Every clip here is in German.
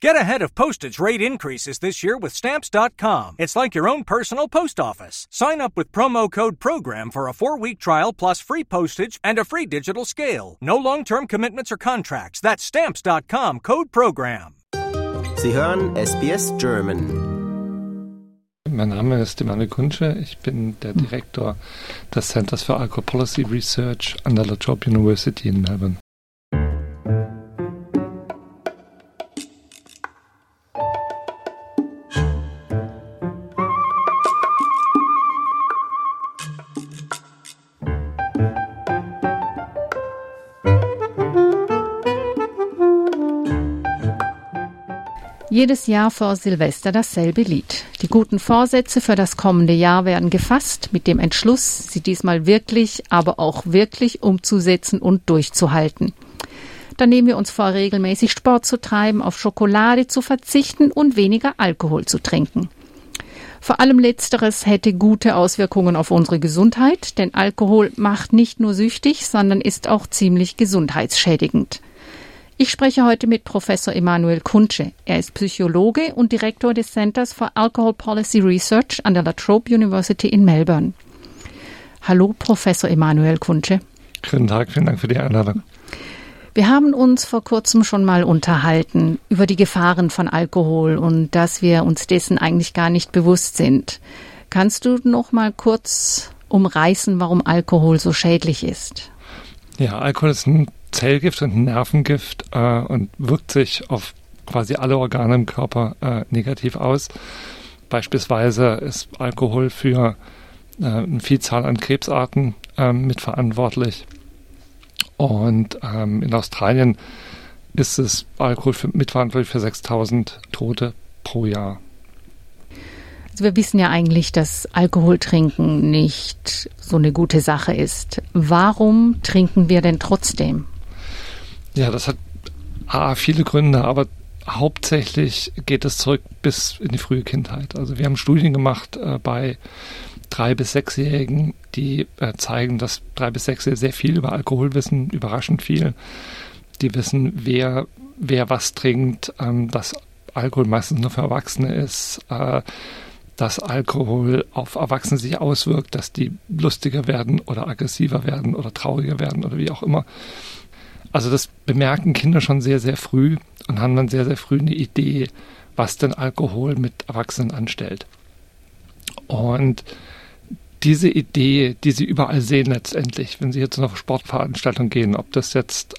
Get ahead of postage rate increases this year with Stamps.com. It's like your own personal post office. Sign up with promo code PROGRAM for a four week trial plus free postage and a free digital scale. No long term commitments or contracts. That's Stamps.com code PROGRAM. Sie hören SBS German. Mein Name ist Emanuel Kunsche. Ich bin der Direktor des Centers for Alcohol Policy Research an der La Trobe University in Melbourne. Jedes Jahr vor Silvester dasselbe Lied. Die guten Vorsätze für das kommende Jahr werden gefasst mit dem Entschluss, sie diesmal wirklich, aber auch wirklich umzusetzen und durchzuhalten. Dann nehmen wir uns vor, regelmäßig Sport zu treiben, auf Schokolade zu verzichten und weniger Alkohol zu trinken. Vor allem letzteres hätte gute Auswirkungen auf unsere Gesundheit, denn Alkohol macht nicht nur süchtig, sondern ist auch ziemlich gesundheitsschädigend. Ich spreche heute mit Professor Emanuel Kuntsche. Er ist Psychologe und Direktor des Centers for Alcohol Policy Research an der La Trobe University in Melbourne. Hallo, Professor Emanuel Kuntsche. Guten Tag, vielen Dank für die Einladung. Wir haben uns vor kurzem schon mal unterhalten über die Gefahren von Alkohol und dass wir uns dessen eigentlich gar nicht bewusst sind. Kannst du noch mal kurz umreißen, warum Alkohol so schädlich ist? Ja, Alkohol ist ein Zellgift und ein Nervengift äh, und wirkt sich auf quasi alle Organe im Körper äh, negativ aus. Beispielsweise ist Alkohol für äh, eine Vielzahl an Krebsarten ähm, mitverantwortlich. Und ähm, in Australien ist es Alkohol für, mitverantwortlich für 6000 Tote pro Jahr. Also wir wissen ja eigentlich, dass Alkohol trinken nicht so eine gute Sache ist. Warum trinken wir denn trotzdem? Ja, das hat A, viele Gründe, aber hauptsächlich geht es zurück bis in die frühe Kindheit. Also wir haben Studien gemacht äh, bei drei bis sechsjährigen, die äh, zeigen, dass drei bis sechsjährige sehr viel über Alkohol wissen, überraschend viel. Die wissen, wer wer was trinkt, ähm, dass Alkohol meistens nur für Erwachsene ist, äh, dass Alkohol auf Erwachsene sich auswirkt, dass die lustiger werden oder aggressiver werden oder trauriger werden oder wie auch immer. Also das bemerken Kinder schon sehr, sehr früh und haben dann sehr, sehr früh eine Idee, was denn Alkohol mit Erwachsenen anstellt. Und diese Idee, die sie überall sehen letztendlich, wenn sie jetzt zu einer Sportveranstaltung gehen, ob das jetzt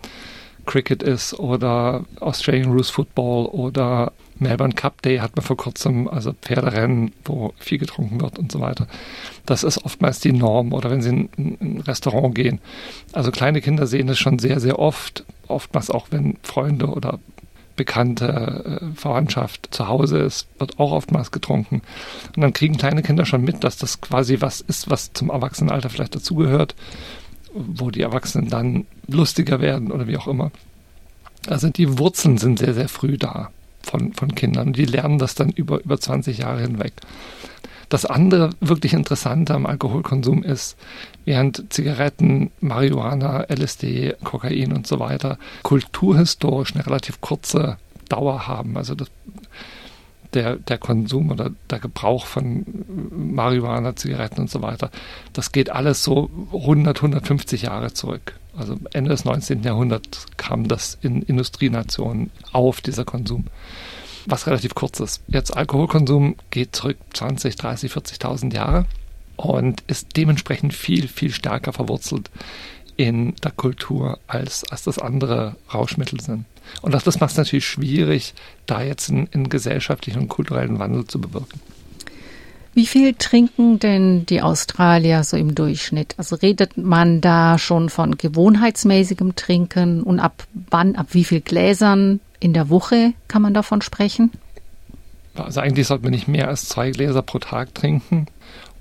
Cricket ist oder Australian Rules Football oder Melbourne Cup Day hat man vor kurzem, also Pferderennen, wo viel getrunken wird und so weiter. Das ist oftmals die Norm oder wenn sie in, ein Restaurant gehen. Also kleine Kinder sehen das schon sehr, sehr oft, oftmals auch wenn Freunde oder bekannte äh, Verwandtschaft zu Hause ist, wird auch oftmals getrunken. Und dann kriegen kleine Kinder schon mit, dass das quasi was ist, was zum Erwachsenenalter vielleicht dazugehört, wo die Erwachsenen dann lustiger werden oder wie auch immer. Also die Wurzeln sind sehr, sehr früh da von, von Kindern. Die lernen das dann über, über 20 Jahre hinweg. Das andere wirklich Interessante am Alkoholkonsum ist, während Zigaretten, Marihuana, LSD, Kokain und so weiter kulturhistorisch eine relativ kurze Dauer haben, also das, der, der Konsum oder der Gebrauch von Marihuana, Zigaretten und so weiter, das geht alles so 100, 150 Jahre zurück. Also Ende des 19. Jahrhunderts kam das in Industrienationen auf, dieser Konsum. Was relativ kurz ist. Jetzt Alkoholkonsum geht zurück 20, 30, 40.000 Jahre und ist dementsprechend viel, viel stärker verwurzelt in der Kultur, als, als das andere Rauschmittel sind. Und auch das macht es natürlich schwierig, da jetzt einen, einen gesellschaftlichen und kulturellen Wandel zu bewirken. Wie viel trinken denn die Australier so im Durchschnitt? Also redet man da schon von gewohnheitsmäßigem Trinken und ab wann, ab wie viel Gläsern in der Woche kann man davon sprechen? Also eigentlich sollte man nicht mehr als zwei Gläser pro Tag trinken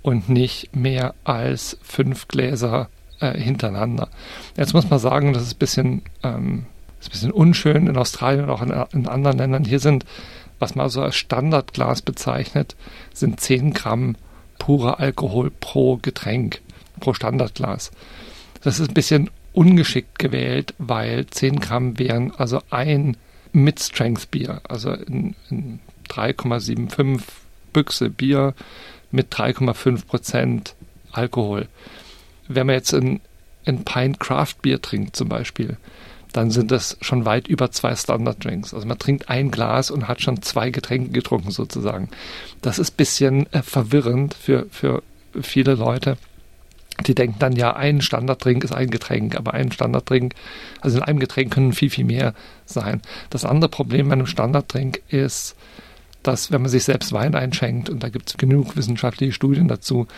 und nicht mehr als fünf Gläser äh, hintereinander. Jetzt muss man sagen, das ist ein bisschen, ähm, ist ein bisschen unschön in Australien und auch in, in anderen Ländern. Hier sind was man so als Standardglas bezeichnet, sind 10 Gramm purer Alkohol pro Getränk, pro Standardglas. Das ist ein bisschen ungeschickt gewählt, weil 10 Gramm wären also ein mit Strength Bier, also in, in 3,75 Büchse Bier mit 3,5 Prozent Alkohol. Wenn man jetzt ein, ein Pint Craft Bier trinkt zum Beispiel, dann sind das schon weit über zwei Standard Drinks. Also man trinkt ein Glas und hat schon zwei Getränke getrunken sozusagen. Das ist bisschen äh, verwirrend für, für viele Leute. Die denken dann, ja, ein Standarddrink ist ein Getränk, aber ein Standarddrink, also in einem Getränk können viel, viel mehr sein. Das andere Problem bei einem Standarddrink ist, dass wenn man sich selbst Wein einschenkt, und da gibt es genug wissenschaftliche Studien dazu,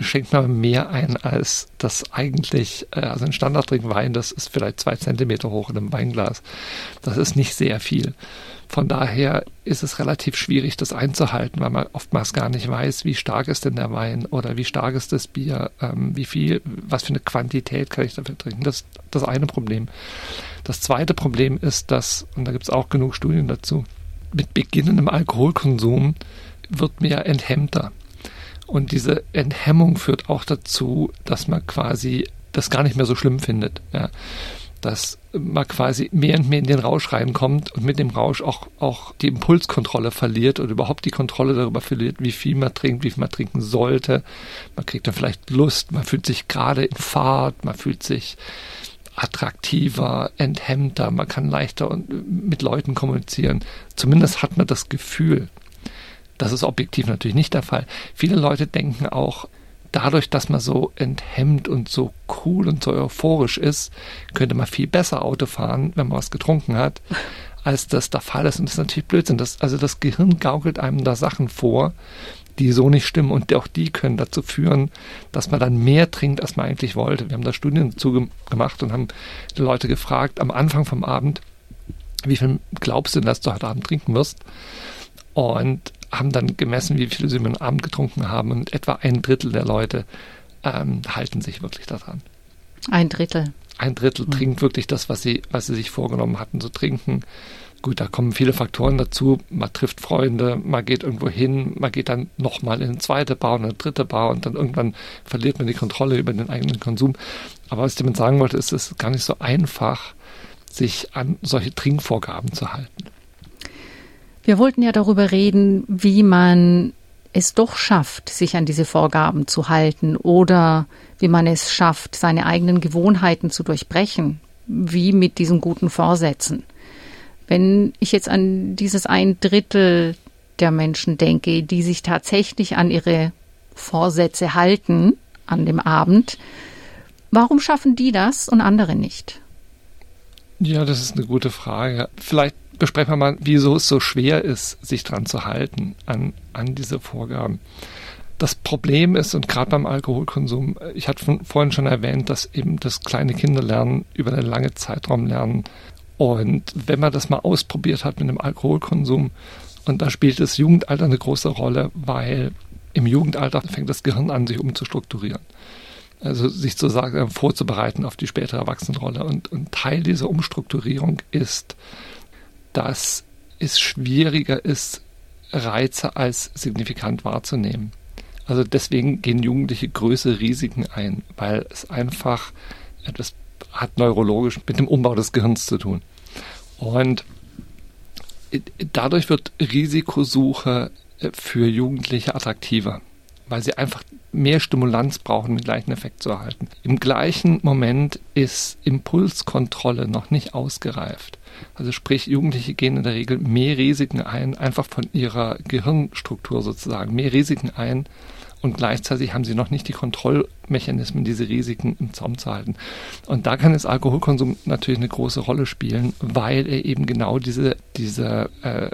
schenkt man mehr ein als das eigentlich, äh, also ein Standarddrink Wein, das ist vielleicht zwei Zentimeter hoch in einem Weinglas. Das ist nicht sehr viel. Von daher ist es relativ schwierig, das einzuhalten, weil man oftmals gar nicht weiß, wie stark ist denn der Wein oder wie stark ist das Bier, ähm, wie viel, was für eine Quantität kann ich dafür trinken. Das ist das eine Problem. Das zweite Problem ist, dass, und da gibt es auch genug Studien dazu, mit beginnendem Alkoholkonsum wird man enthemmter. Und diese Enthemmung führt auch dazu, dass man quasi das gar nicht mehr so schlimm findet. Ja. Dass man quasi mehr und mehr in den Rausch reinkommt und mit dem Rausch auch, auch die Impulskontrolle verliert oder überhaupt die Kontrolle darüber verliert, wie viel man trinkt, wie viel man trinken sollte. Man kriegt dann vielleicht Lust, man fühlt sich gerade in Fahrt, man fühlt sich attraktiver, enthemmter, man kann leichter mit Leuten kommunizieren. Zumindest hat man das Gefühl. Das ist objektiv natürlich nicht der Fall. Viele Leute denken auch, dadurch, dass man so enthemmt und so cool und so euphorisch ist, könnte man viel besser Auto fahren, wenn man was getrunken hat, als das der Fall ist. Und das ist natürlich Blödsinn. Das, also das Gehirn gaukelt einem da Sachen vor, die so nicht stimmen. Und auch die können dazu führen, dass man dann mehr trinkt, als man eigentlich wollte. Wir haben da Studien dazu gemacht und haben die Leute gefragt, am Anfang vom Abend, wie viel glaubst du, dass du heute Abend trinken wirst? Und haben dann gemessen, wie viel sie am Abend getrunken haben und etwa ein Drittel der Leute ähm, halten sich wirklich daran. Ein Drittel. Ein Drittel mhm. trinkt wirklich das, was sie, was sie sich vorgenommen hatten zu trinken. Gut, da kommen viele Faktoren dazu. Man trifft Freunde, man geht irgendwo hin, man geht dann nochmal in eine zweite Bar und eine dritte Bar und dann irgendwann verliert man die Kontrolle über den eigenen Konsum. Aber was ich damit sagen wollte, ist es gar nicht so einfach, sich an solche Trinkvorgaben zu halten. Wir wollten ja darüber reden, wie man es doch schafft, sich an diese Vorgaben zu halten oder wie man es schafft, seine eigenen Gewohnheiten zu durchbrechen, wie mit diesen guten Vorsätzen. Wenn ich jetzt an dieses ein Drittel der Menschen denke, die sich tatsächlich an ihre Vorsätze halten an dem Abend, warum schaffen die das und andere nicht? Ja, das ist eine gute Frage. Vielleicht besprechen wir mal, wieso es so schwer ist, sich dran zu halten an, an diese Vorgaben. Das Problem ist, und gerade beim Alkoholkonsum, ich hatte vorhin schon erwähnt, dass eben das kleine Kinder lernen, über einen langen Zeitraum lernen. Und wenn man das mal ausprobiert hat mit dem Alkoholkonsum, und da spielt das Jugendalter eine große Rolle, weil im Jugendalter fängt das Gehirn an, sich umzustrukturieren. Also sich zu sagen, vorzubereiten auf die spätere Erwachsenenrolle. Und, und Teil dieser Umstrukturierung ist dass es schwieriger ist, Reize als signifikant wahrzunehmen. Also deswegen gehen Jugendliche größere Risiken ein, weil es einfach etwas hat neurologisch mit dem Umbau des Gehirns zu tun. Und dadurch wird Risikosuche äh, für Jugendliche attraktiver, weil sie einfach mehr Stimulanz brauchen, um den gleichen Effekt zu erhalten. Im gleichen Moment ist Impulskontrolle noch nicht ausgereift. Also sprich, Jugendliche gehen in der Regel mehr Risiken ein, einfach von ihrer Gehirnstruktur sozusagen, mehr Risiken ein und gleichzeitig haben sie noch nicht die Kontrollmechanismen, diese Risiken im Zaum zu halten. Und da kann das Alkoholkonsum natürlich eine große Rolle spielen, weil er eben genau diese, diese äh,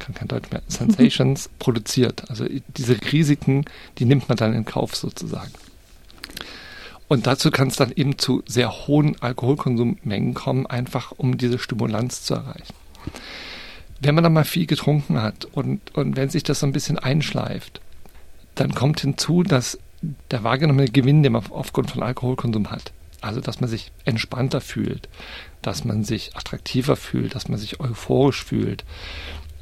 kann kein Deutsch mehr, Sensations produziert. Also diese Risiken, die nimmt man dann in Kauf sozusagen. Und dazu kann es dann eben zu sehr hohen Alkoholkonsummengen kommen, einfach um diese Stimulanz zu erreichen. Wenn man dann mal viel getrunken hat und, und wenn sich das so ein bisschen einschleift, dann kommt hinzu, dass der wahrgenommene Gewinn, den man aufgrund von Alkoholkonsum hat, also dass man sich entspannter fühlt, dass man sich attraktiver fühlt, dass man sich euphorisch fühlt,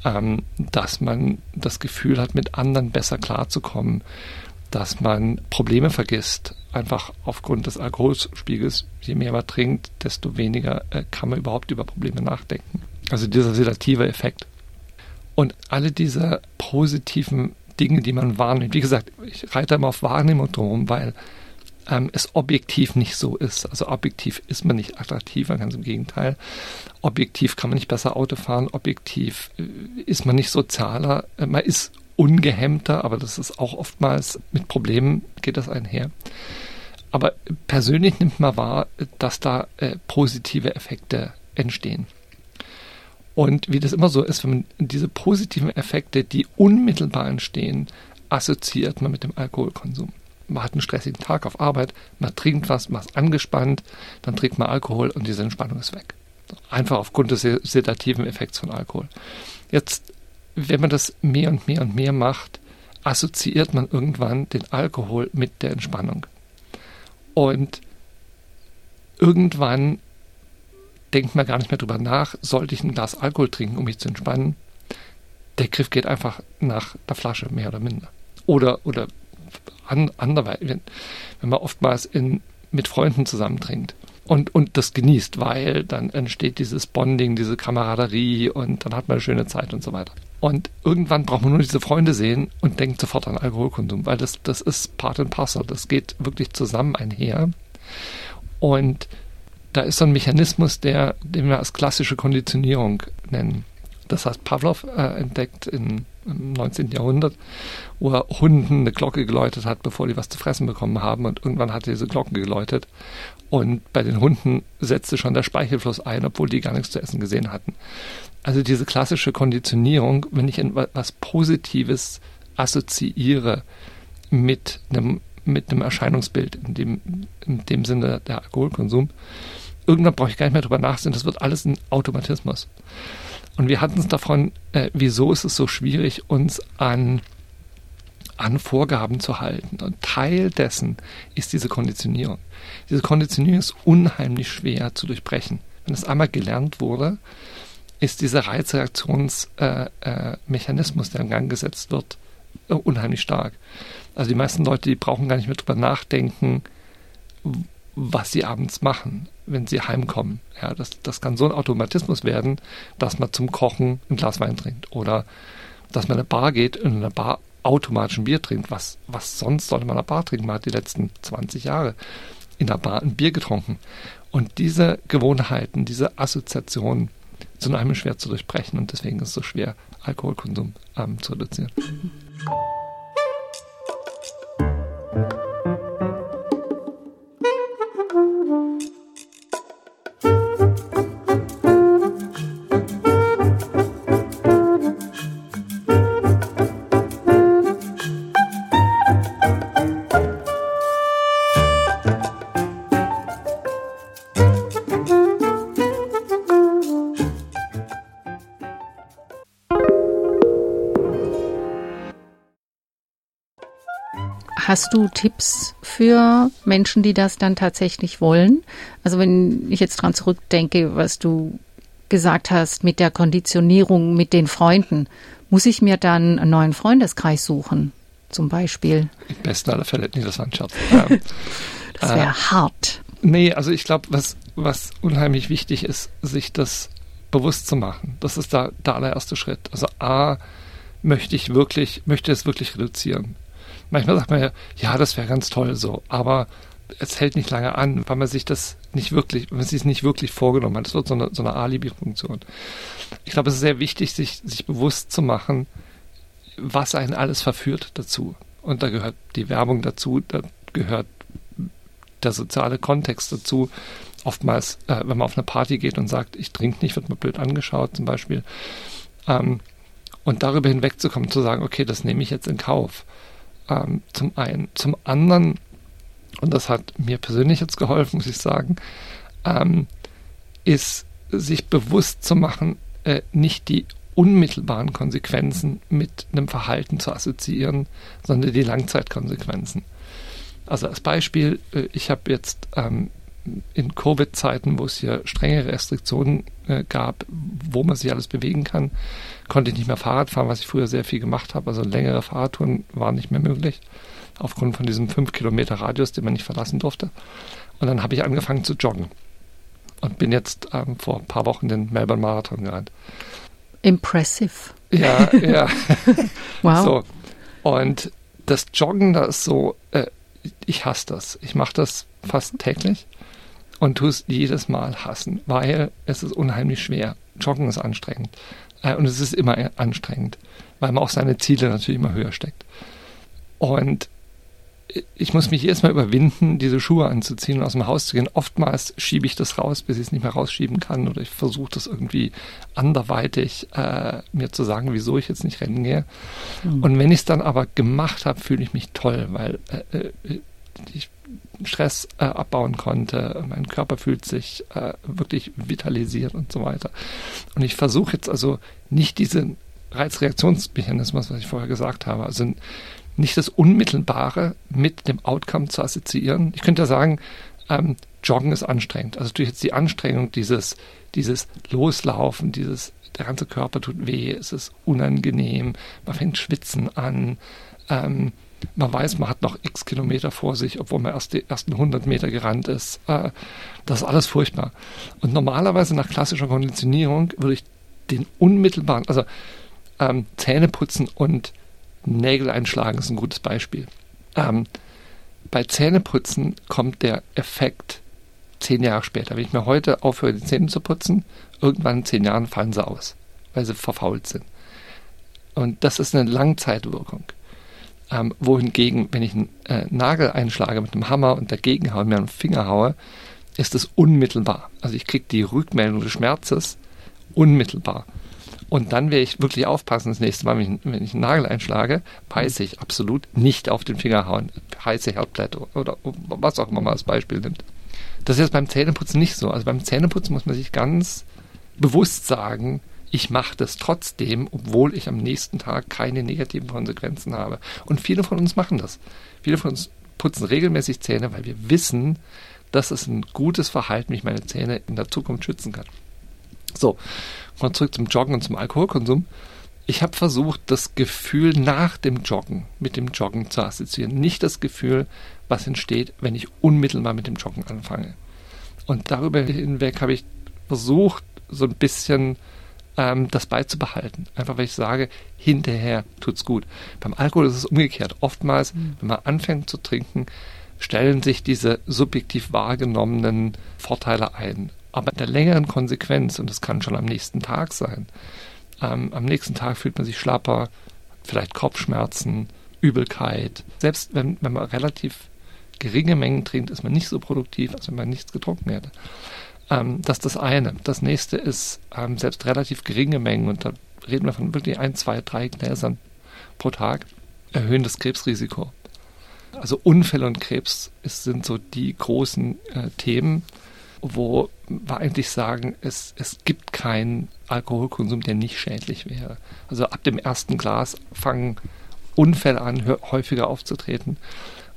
ähm, dass man das Gefühl hat, mit anderen besser klarzukommen, dass man Probleme vergisst, einfach aufgrund des Alkoholspiegels. Je mehr man trinkt, desto weniger äh, kann man überhaupt über Probleme nachdenken. Also dieser sedative Effekt. Und alle diese positiven Dinge, die man wahrnimmt, wie gesagt, ich reite immer auf Wahrnehmung drum, weil ähm, es objektiv nicht so ist. Also objektiv ist man nicht attraktiver, ganz im Gegenteil. Objektiv kann man nicht besser Auto fahren, objektiv äh, ist man nicht sozialer, äh, man ist ungehemmter, aber das ist auch oftmals mit Problemen geht das einher. Aber persönlich nimmt man wahr, dass da äh, positive Effekte entstehen. Und wie das immer so ist, wenn man diese positiven Effekte, die unmittelbar entstehen, assoziiert man mit dem Alkoholkonsum. Man hat einen stressigen Tag auf Arbeit, man trinkt was, man ist angespannt, dann trinkt man Alkohol und diese Entspannung ist weg. Einfach aufgrund des sedativen Effekts von Alkohol. Jetzt, wenn man das mehr und mehr und mehr macht, assoziiert man irgendwann den Alkohol mit der Entspannung. Und irgendwann denkt man gar nicht mehr drüber nach, sollte ich ein Glas Alkohol trinken, um mich zu entspannen. Der Griff geht einfach nach der Flasche, mehr oder minder. Oder, oder an, anderweitig, wenn, wenn man oftmals in, mit Freunden zusammen trinkt und, und das genießt, weil dann entsteht dieses Bonding, diese Kameraderie und dann hat man eine schöne Zeit und so weiter. Und irgendwann braucht man nur diese Freunde sehen und denkt sofort an Alkoholkonsum, weil das, das ist Part and Parcel, das geht wirklich zusammen einher. Und da ist so ein Mechanismus, der, den wir als klassische Konditionierung nennen. Das hat Pavlov äh, entdeckt in, im 19. Jahrhundert, wo er Hunden eine Glocke geläutet hat, bevor die was zu fressen bekommen haben. Und irgendwann hat er diese Glocken geläutet. Und bei den Hunden setzte schon der Speichelfluss ein, obwohl die gar nichts zu essen gesehen hatten. Also diese klassische Konditionierung, wenn ich etwas Positives assoziiere mit einem, mit einem Erscheinungsbild, in dem, in dem Sinne der Alkoholkonsum, irgendwann brauche ich gar nicht mehr drüber nachdenken, das wird alles ein Automatismus. Und wir hatten es davon, äh, wieso ist es so schwierig, uns an, an Vorgaben zu halten. Und Teil dessen ist diese Konditionierung. Diese Konditionierung ist unheimlich schwer zu durchbrechen. Wenn es einmal gelernt wurde, ist dieser Reizreaktionsmechanismus, äh, äh, der in Gang gesetzt wird, äh, unheimlich stark. Also die meisten Leute, die brauchen gar nicht mehr drüber nachdenken, was sie abends machen, wenn sie heimkommen. Ja, das, das kann so ein Automatismus werden, dass man zum Kochen ein Glas Wein trinkt oder dass man in eine Bar geht und in einer Bar automatisch ein Bier trinkt. Was, was sonst sollte man in einer Bar trinken? Man hat die letzten 20 Jahre in der Bar ein Bier getrunken. Und diese Gewohnheiten, diese Assoziationen sind einem schwer zu durchbrechen und deswegen ist es so schwer, Alkoholkonsum ähm, zu reduzieren. Hast du Tipps für Menschen, die das dann tatsächlich wollen? Also wenn ich jetzt dran zurückdenke, was du gesagt hast mit der Konditionierung mit den Freunden, muss ich mir dann einen neuen Freundeskreis suchen, zum Beispiel? Im besten aller Fälle, nee, das war ein Scherz. das wäre äh, hart. Nee, also ich glaube, was, was unheimlich wichtig ist, sich das bewusst zu machen. Das ist da der allererste Schritt. Also A, möchte ich wirklich, möchte es wirklich reduzieren manchmal sagt man ja, ja, das wäre ganz toll so, aber es hält nicht lange an, weil man sich das nicht wirklich, wenn man sich nicht wirklich vorgenommen hat. Das wird so eine, so eine Alibi-Funktion. Ich glaube, es ist sehr wichtig, sich, sich bewusst zu machen, was einen alles verführt dazu. Und da gehört die Werbung dazu, da gehört der soziale Kontext dazu. Oftmals, äh, wenn man auf eine Party geht und sagt, ich trinke nicht, wird man blöd angeschaut zum Beispiel. Ähm, und darüber hinwegzukommen, zu sagen, okay, das nehme ich jetzt in Kauf ähm, zum einen. Zum anderen, und das hat mir persönlich jetzt geholfen, muss ich sagen, ähm, ist sich bewusst zu machen, äh, nicht die unmittelbaren Konsequenzen mit einem Verhalten zu assoziieren, sondern die Langzeitkonsequenzen. Also als Beispiel, äh, ich habe jetzt ähm, in Covid-Zeiten, wo es hier strenge Restriktionen äh, gab, wo man sich alles bewegen kann, konnte ich nicht mehr Fahrrad fahren, was ich früher sehr viel gemacht habe. Also längere Fahrradtouren waren nicht mehr möglich, aufgrund von diesem 5 Kilometer Radius, den man nicht verlassen durfte. Und dann habe ich angefangen zu joggen. und bin jetzt ähm, vor ein paar Wochen den Melbourne Marathon gerannt. Impressive. Ja, ja. wow. So. Und das Joggen, da ist so, äh, ich hasse das. Ich mache das fast täglich und es jedes Mal hassen, weil es ist unheimlich schwer. Joggen ist anstrengend. Äh, und es ist immer anstrengend, weil man auch seine Ziele natürlich immer höher steckt. Und ich muss mich jedes Mal überwinden, diese Schuhe anzuziehen und aus dem Haus zu gehen. Oftmals schiebe ich das raus, bis ich es nicht mehr rausschieben kann oder ich versuche das irgendwie anderweitig äh, mir zu sagen, wieso ich jetzt nicht rennen gehe. Mhm. Und wenn ich es dann aber gemacht habe, fühle ich mich toll, weil äh, äh, Stress äh, abbauen konnte. Mein Körper fühlt sich äh, wirklich vitalisiert und so weiter. Und ich versuche jetzt also nicht diesen Reizreaktionsmechanismus, was ich vorher gesagt habe, also nicht das Unmittelbare mit dem Outcome zu assoziieren. Ich könnte ja sagen, ähm, Joggen ist anstrengend. Also durch jetzt die Anstrengung, dieses, dieses Loslaufen, dieses, der ganze Körper tut weh, es ist unangenehm, man fängt schwitzen an, ähm, man weiß, man hat noch x Kilometer vor sich, obwohl man erst die ersten 100 Meter gerannt ist. Äh, das ist alles furchtbar. Und normalerweise nach klassischer Konditionierung würde ich den unmittelbaren, also ähm, Zähne putzen und Nägel einschlagen ist ein gutes Beispiel. Ähm, bei Zähneputzen kommt der Effekt zehn Jahre später. Wenn ich mir heute aufhöre, die Zähne zu putzen, irgendwann in zehn Jahren fallen sie aus, weil sie verfault sind. Und das ist eine Langzeitwirkung. Ähm, wohingegen, wenn ich einen äh, Nagel einschlage mit einem Hammer und dagegen haue, mir einen Finger haue, ist es unmittelbar. Also ich kriege die Rückmeldung des Schmerzes unmittelbar. Und dann werde ich wirklich aufpassen, das nächste Mal, wenn ich, wenn ich einen Nagel einschlage, weiß ich absolut nicht auf den Finger hauen. Heiße Herdblätter oder was auch immer man als Beispiel nimmt. Das ist jetzt beim Zähneputzen nicht so. Also beim Zähneputzen muss man sich ganz bewusst sagen, ich mache das trotzdem, obwohl ich am nächsten Tag keine negativen Konsequenzen habe. Und viele von uns machen das. Viele von uns putzen regelmäßig Zähne, weil wir wissen, dass es ein gutes Verhalten, wie ich meine Zähne in der Zukunft schützen kann. So, mal zurück zum Joggen und zum Alkoholkonsum. Ich habe versucht, das Gefühl nach dem Joggen mit dem Joggen zu assoziieren. Nicht das Gefühl, was entsteht, wenn ich unmittelbar mit dem Joggen anfange. Und darüber hinweg habe ich versucht, so ein bisschen ähm, das beizubehalten. Einfach weil ich sage, hinterher tut's gut. Beim Alkohol ist es umgekehrt. Oftmals, mhm. wenn man anfängt zu trinken, stellen sich diese subjektiv wahrgenommenen Vorteile ein. Aber in der längeren Konsequenz, und das kann schon am nächsten Tag sein, ähm, am nächsten Tag fühlt man sich schlapper, vielleicht Kopfschmerzen, Übelkeit. Selbst wenn, wenn man relativ geringe Mengen trinkt, ist man nicht so produktiv, als wenn man nichts getrunken hätte. Ähm, das ist das eine. Das nächste ist ähm, selbst relativ geringe Mengen, und da reden wir von wirklich ein, zwei, drei Gläsern pro Tag, erhöhen das Krebsrisiko. Also Unfälle und Krebs ist, sind so die großen äh, Themen wo wir eigentlich sagen, es, es gibt keinen Alkoholkonsum, der nicht schädlich wäre. Also ab dem ersten Glas fangen Unfälle an, häufiger aufzutreten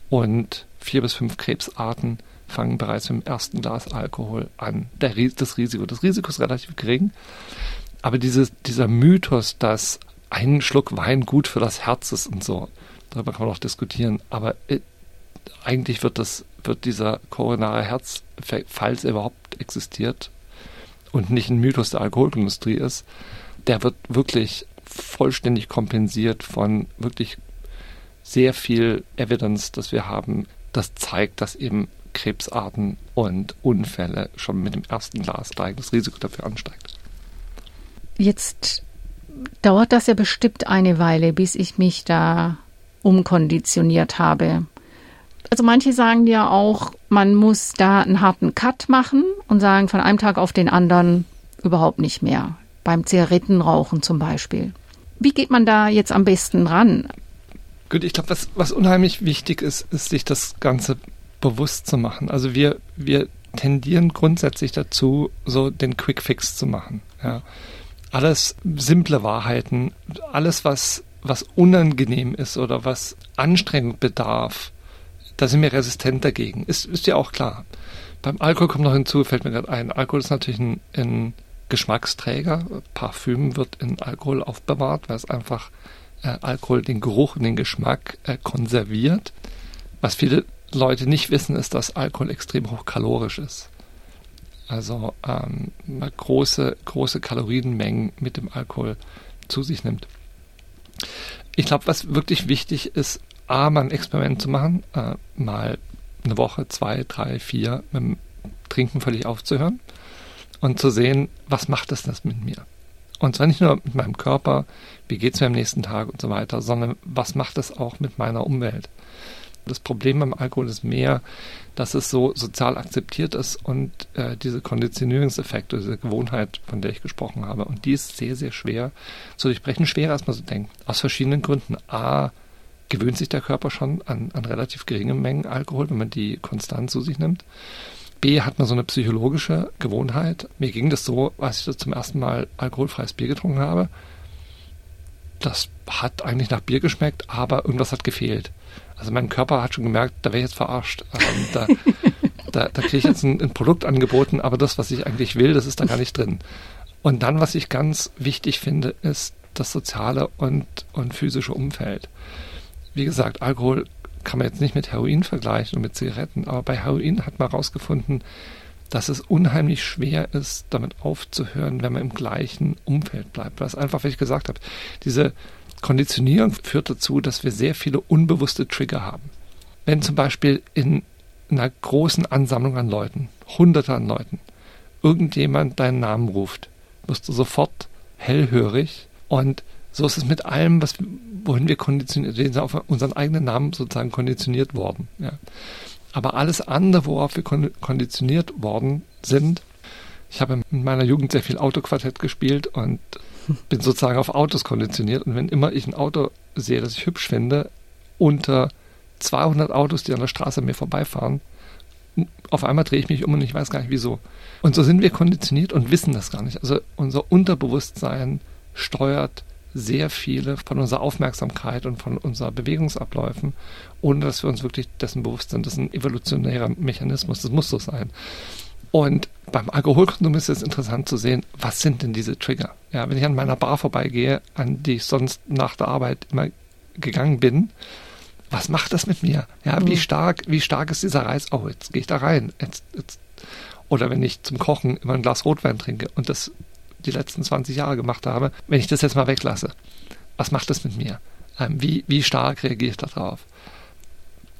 und vier bis fünf Krebsarten fangen bereits mit dem ersten Glas Alkohol an. Der, das Risiko. Das Risiko ist relativ gering, aber dieses, dieser Mythos, dass ein Schluck Wein gut für das Herz ist und so, darüber kann man auch diskutieren, aber äh, eigentlich wird das wird dieser koronare Herzeffekt, falls er überhaupt existiert und nicht ein Mythos der Alkoholindustrie ist, der wird wirklich vollständig kompensiert von wirklich sehr viel Evidence, das wir haben, das zeigt, dass eben Krebsarten und Unfälle schon mit dem ersten Glas steigen, das Risiko dafür ansteigt. Jetzt dauert das ja bestimmt eine Weile, bis ich mich da umkonditioniert habe. Also manche sagen ja auch, man muss da einen harten Cut machen und sagen von einem Tag auf den anderen überhaupt nicht mehr. Beim Zigarettenrauchen zum Beispiel. Wie geht man da jetzt am besten ran? Gut, ich glaube, was, was unheimlich wichtig ist, ist, sich das Ganze bewusst zu machen. Also wir, wir tendieren grundsätzlich dazu, so den Quick Fix zu machen. Ja. Alles simple Wahrheiten, alles, was, was unangenehm ist oder was Anstrengung bedarf, da sind wir resistent dagegen. Ist, ist ja auch klar. Beim Alkohol kommt noch hinzu, fällt mir gerade ein, Alkohol ist natürlich ein, ein Geschmacksträger. Parfüm wird in Alkohol aufbewahrt, weil es einfach äh, Alkohol den Geruch und den Geschmack äh, konserviert. Was viele Leute nicht wissen, ist, dass Alkohol extrem hochkalorisch ist. Also ähm, große, große Kalorienmengen mit dem Alkohol zu sich nimmt. Ich glaube, was wirklich wichtig ist, A, mal ein Experiment zu machen, äh, mal eine Woche, zwei, drei, vier mit dem Trinken völlig aufzuhören und zu sehen, was macht das, das mit mir? Und zwar nicht nur mit meinem Körper, wie geht es mir am nächsten Tag und so weiter, sondern was macht es auch mit meiner Umwelt? Das Problem beim Alkohol ist mehr, dass es so sozial akzeptiert ist und äh, diese Konditionierungseffekte, diese Gewohnheit, von der ich gesprochen habe, und die ist sehr, sehr schwer zu durchbrechen, schwerer als man so denkt. Aus verschiedenen Gründen. A, gewöhnt sich der Körper schon an, an relativ geringe Mengen Alkohol, wenn man die konstant zu sich nimmt. B hat man so eine psychologische Gewohnheit. Mir ging das so, als ich das zum ersten Mal alkoholfreies Bier getrunken habe. Das hat eigentlich nach Bier geschmeckt, aber irgendwas hat gefehlt. Also mein Körper hat schon gemerkt, da wäre ich jetzt verarscht. Ähm, da da, da kriege ich jetzt ein, ein Produkt angeboten, aber das, was ich eigentlich will, das ist da gar nicht drin. Und dann, was ich ganz wichtig finde, ist das soziale und, und physische Umfeld. Wie gesagt, Alkohol kann man jetzt nicht mit Heroin vergleichen und mit Zigaretten, aber bei Heroin hat man herausgefunden, dass es unheimlich schwer ist, damit aufzuhören, wenn man im gleichen Umfeld bleibt. Was einfach, wie ich gesagt habe, diese Konditionierung führt dazu, dass wir sehr viele unbewusste Trigger haben. Wenn zum Beispiel in einer großen Ansammlung an Leuten, hunderte an Leuten, irgendjemand deinen Namen ruft, wirst du sofort hellhörig und so ist es mit allem, was, wohin wir konditioniert, sind auf unseren eigenen Namen sozusagen konditioniert worden. Ja. Aber alles andere, worauf wir konditioniert worden sind, ich habe in meiner Jugend sehr viel Autoquartett gespielt und bin sozusagen auf Autos konditioniert. Und wenn immer ich ein Auto sehe, das ich hübsch finde, unter 200 Autos, die an der Straße mir vorbeifahren, auf einmal drehe ich mich um und ich weiß gar nicht wieso. Und so sind wir konditioniert und wissen das gar nicht. Also unser Unterbewusstsein steuert sehr viele von unserer Aufmerksamkeit und von unseren Bewegungsabläufen, ohne dass wir uns wirklich dessen bewusst sind. Das ist ein evolutionärer Mechanismus, das muss so sein. Und beim Alkoholkonsum ist es interessant zu sehen, was sind denn diese Trigger? Ja, wenn ich an meiner Bar vorbeigehe, an die ich sonst nach der Arbeit immer gegangen bin, was macht das mit mir? Ja, mhm. wie stark, wie stark ist dieser Reiz? Oh, jetzt gehe ich da rein. Jetzt, jetzt. Oder wenn ich zum Kochen immer ein Glas Rotwein trinke und das die letzten 20 Jahre gemacht habe, wenn ich das jetzt mal weglasse, was macht das mit mir? Ähm, wie, wie stark reagiere ich darauf?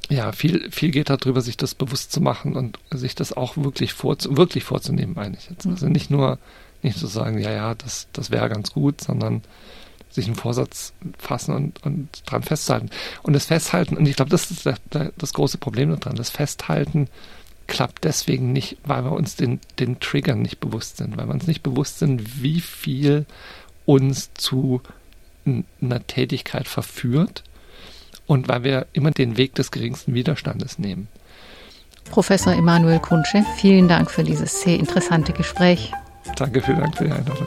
Ja, viel, viel geht darüber, sich das bewusst zu machen und sich das auch wirklich, vor, wirklich vorzunehmen, meine ich jetzt. Also nicht nur, nicht zu sagen, ja, ja, das, das wäre ganz gut, sondern sich einen Vorsatz fassen und, und dran festhalten. Und das Festhalten, und ich glaube, das ist das, das große Problem daran, das Festhalten klappt deswegen nicht, weil wir uns den, den Triggern nicht bewusst sind, weil wir uns nicht bewusst sind, wie viel uns zu einer Tätigkeit verführt und weil wir immer den Weg des geringsten Widerstandes nehmen. Professor Emanuel Kunsche, vielen Dank für dieses sehr interessante Gespräch. Danke, vielen Dank für die Einladung.